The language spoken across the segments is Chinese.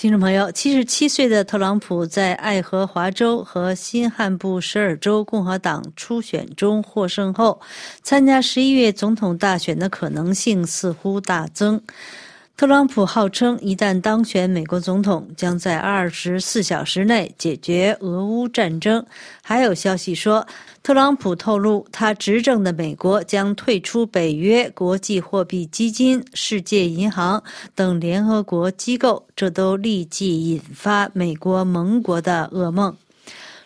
听众朋友，七十七岁的特朗普在爱荷华州和新罕布什尔州共和党初选中获胜后，参加十一月总统大选的可能性似乎大增。特朗普号称，一旦当选美国总统，将在二十四小时内解决俄乌战争。还有消息说，特朗普透露，他执政的美国将退出北约、国际货币基金、世界银行等联合国机构，这都立即引发美国盟国的噩梦。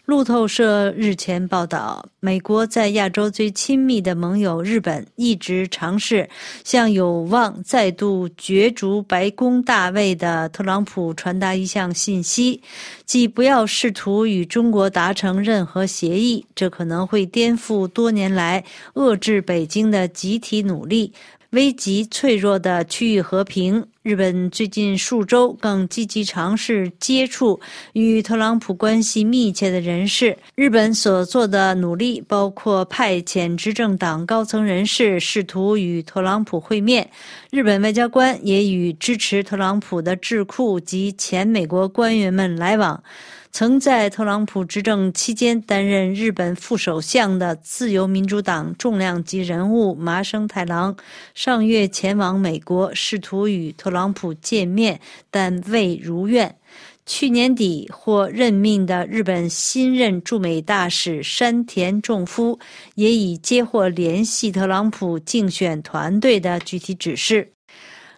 路透社日前报道，美国在亚洲最亲密的盟友日本一直尝试向有望再度角逐白宫大位的特朗普传达一项信息，即不要试图与中国达成任何协议，这可能会颠覆多年来遏制北京的集体努力。危及脆弱的区域和平。日本最近数周更积极尝试接触与特朗普关系密切的人士。日本所做的努力包括派遣执政党高层人士试图与特朗普会面。日本外交官也与支持特朗普的智库及前美国官员们来往。曾在特朗普执政期间担任日本副首相的自由民主党重量级人物麻生太郎，上月前往美国，试图与特朗普见面，但未如愿。去年底获任命的日本新任驻美大使山田重夫，也已接获联系特朗普竞选团队的具体指示。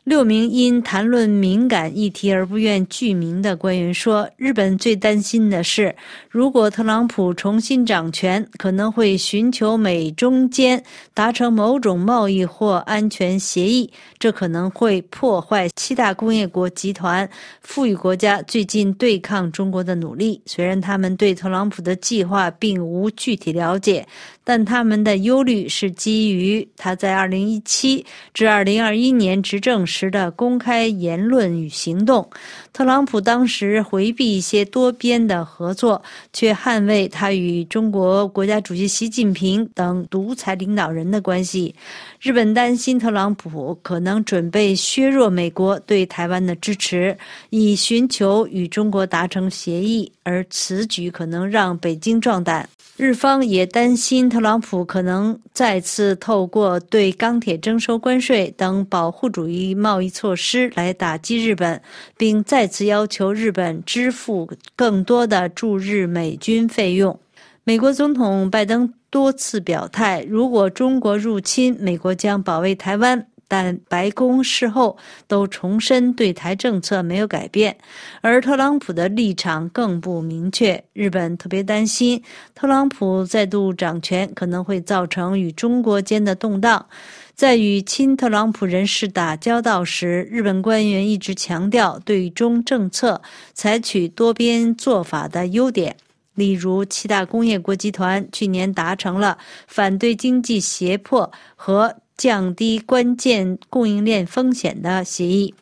六名因谈论敏感议题而不愿具名的官员说：“日本最担心的是，如果特朗普重新掌权，可能会寻求美中间达成某种贸易或安全协议，这可能会破坏七大工业国集团富裕国家最近对抗中国的努力。虽然他们对特朗普的计划并无具体了解。”但他们的忧虑是基于他在2017至2021年执政时时的公开言论与行动。特朗普当时回避一些多边的合作，却捍卫他与中国国家主席习近平等独裁领导人的关系。日本担心特朗普可能准备削弱美国对台湾的支持，以寻求与中国达成协议，而此举可能让北京壮胆。日方也担心特朗普可能再次透过对钢铁征收关税等保护主义贸易措施来打击日本，并再次要求日本支付更多的驻日美军费用。美国总统拜登多次表态，如果中国入侵，美国将保卫台湾。但白宫事后都重申对台政策没有改变，而特朗普的立场更不明确。日本特别担心特朗普再度掌权可能会造成与中国间的动荡。在与亲特朗普人士打交道时，日本官员一直强调对中政策采取多边做法的优点，例如七大工业国集团去年达成了反对经济胁迫和。降低关键供应链风险的协议。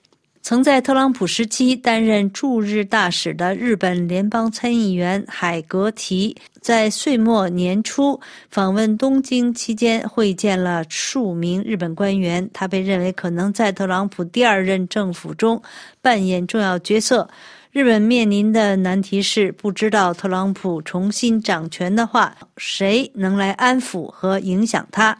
曾在特朗普时期担任驻日大使的日本联邦参议员海格提，在岁末年初访问东京期间会见了数名日本官员。他被认为可能在特朗普第二任政府中扮演重要角色。日本面临的难题是，不知道特朗普重新掌权的话，谁能来安抚和影响他。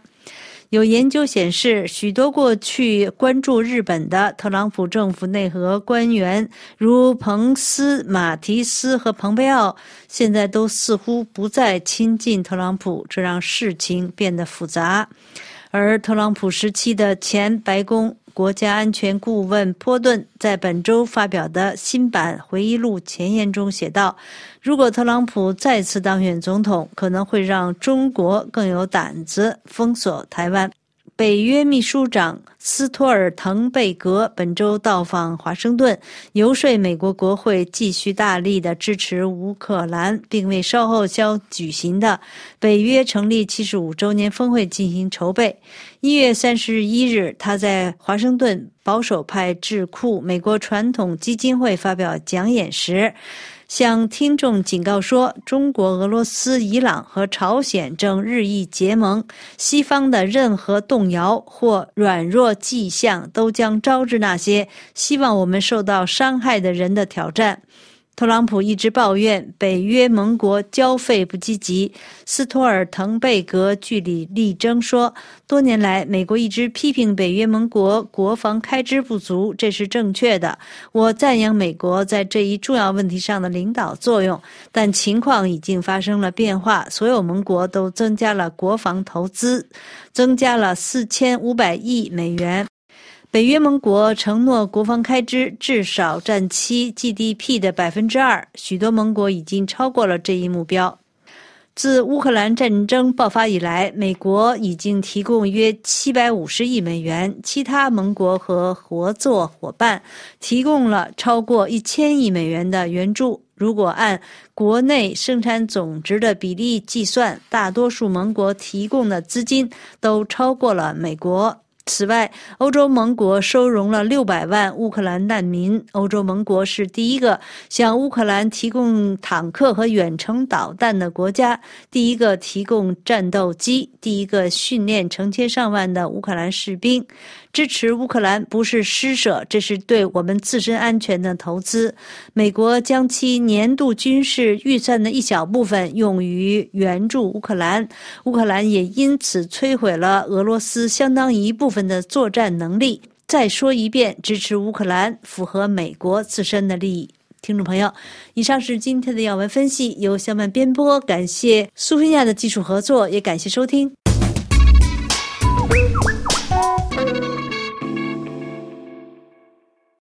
有研究显示，许多过去关注日本的特朗普政府内阁官员，如彭斯、马提斯和蓬佩奥，现在都似乎不再亲近特朗普，这让事情变得复杂。而特朗普时期的前白宫。国家安全顾问波顿在本周发表的新版回忆录前言中写道：“如果特朗普再次当选总统，可能会让中国更有胆子封锁台湾。”北约秘书长斯托尔滕贝格本周到访华盛顿，游说美国国会继续大力的支持乌克兰，并为稍后将举行的北约成立七十五周年峰会进行筹备。一月三十一日，他在华盛顿保守派智库美国传统基金会发表讲演时。向听众警告说，中国、俄罗斯、伊朗和朝鲜正日益结盟，西方的任何动摇或软弱迹象都将招致那些希望我们受到伤害的人的挑战。特朗普一直抱怨北约盟国交费不积极。斯托尔滕贝格据理力争说，多年来美国一直批评北约盟国国防开支不足，这是正确的。我赞扬美国在这一重要问题上的领导作用，但情况已经发生了变化。所有盟国都增加了国防投资，增加了四千五百亿美元。北约盟国承诺国防开支至少占其 GDP 的百分之二，许多盟国已经超过了这一目标。自乌克兰战争爆发以来，美国已经提供约七百五十亿美元，其他盟国和合作伙伴提供了超过一千亿美元的援助。如果按国内生产总值的比例计算，大多数盟国提供的资金都超过了美国。此外，欧洲盟国收容了六百万乌克兰难民。欧洲盟国是第一个向乌克兰提供坦克和远程导弹的国家，第一个提供战斗机，第一个训练成千上万的乌克兰士兵。支持乌克兰不是施舍，这是对我们自身安全的投资。美国将其年度军事预算的一小部分用于援助乌克兰，乌克兰也因此摧毁了俄罗斯相当一部分分的作战能力。再说一遍，支持乌克兰符合美国自身的利益。听众朋友，以上是今天的要闻分析，由小曼编播，感谢苏菲亚的技术合作，也感谢收听。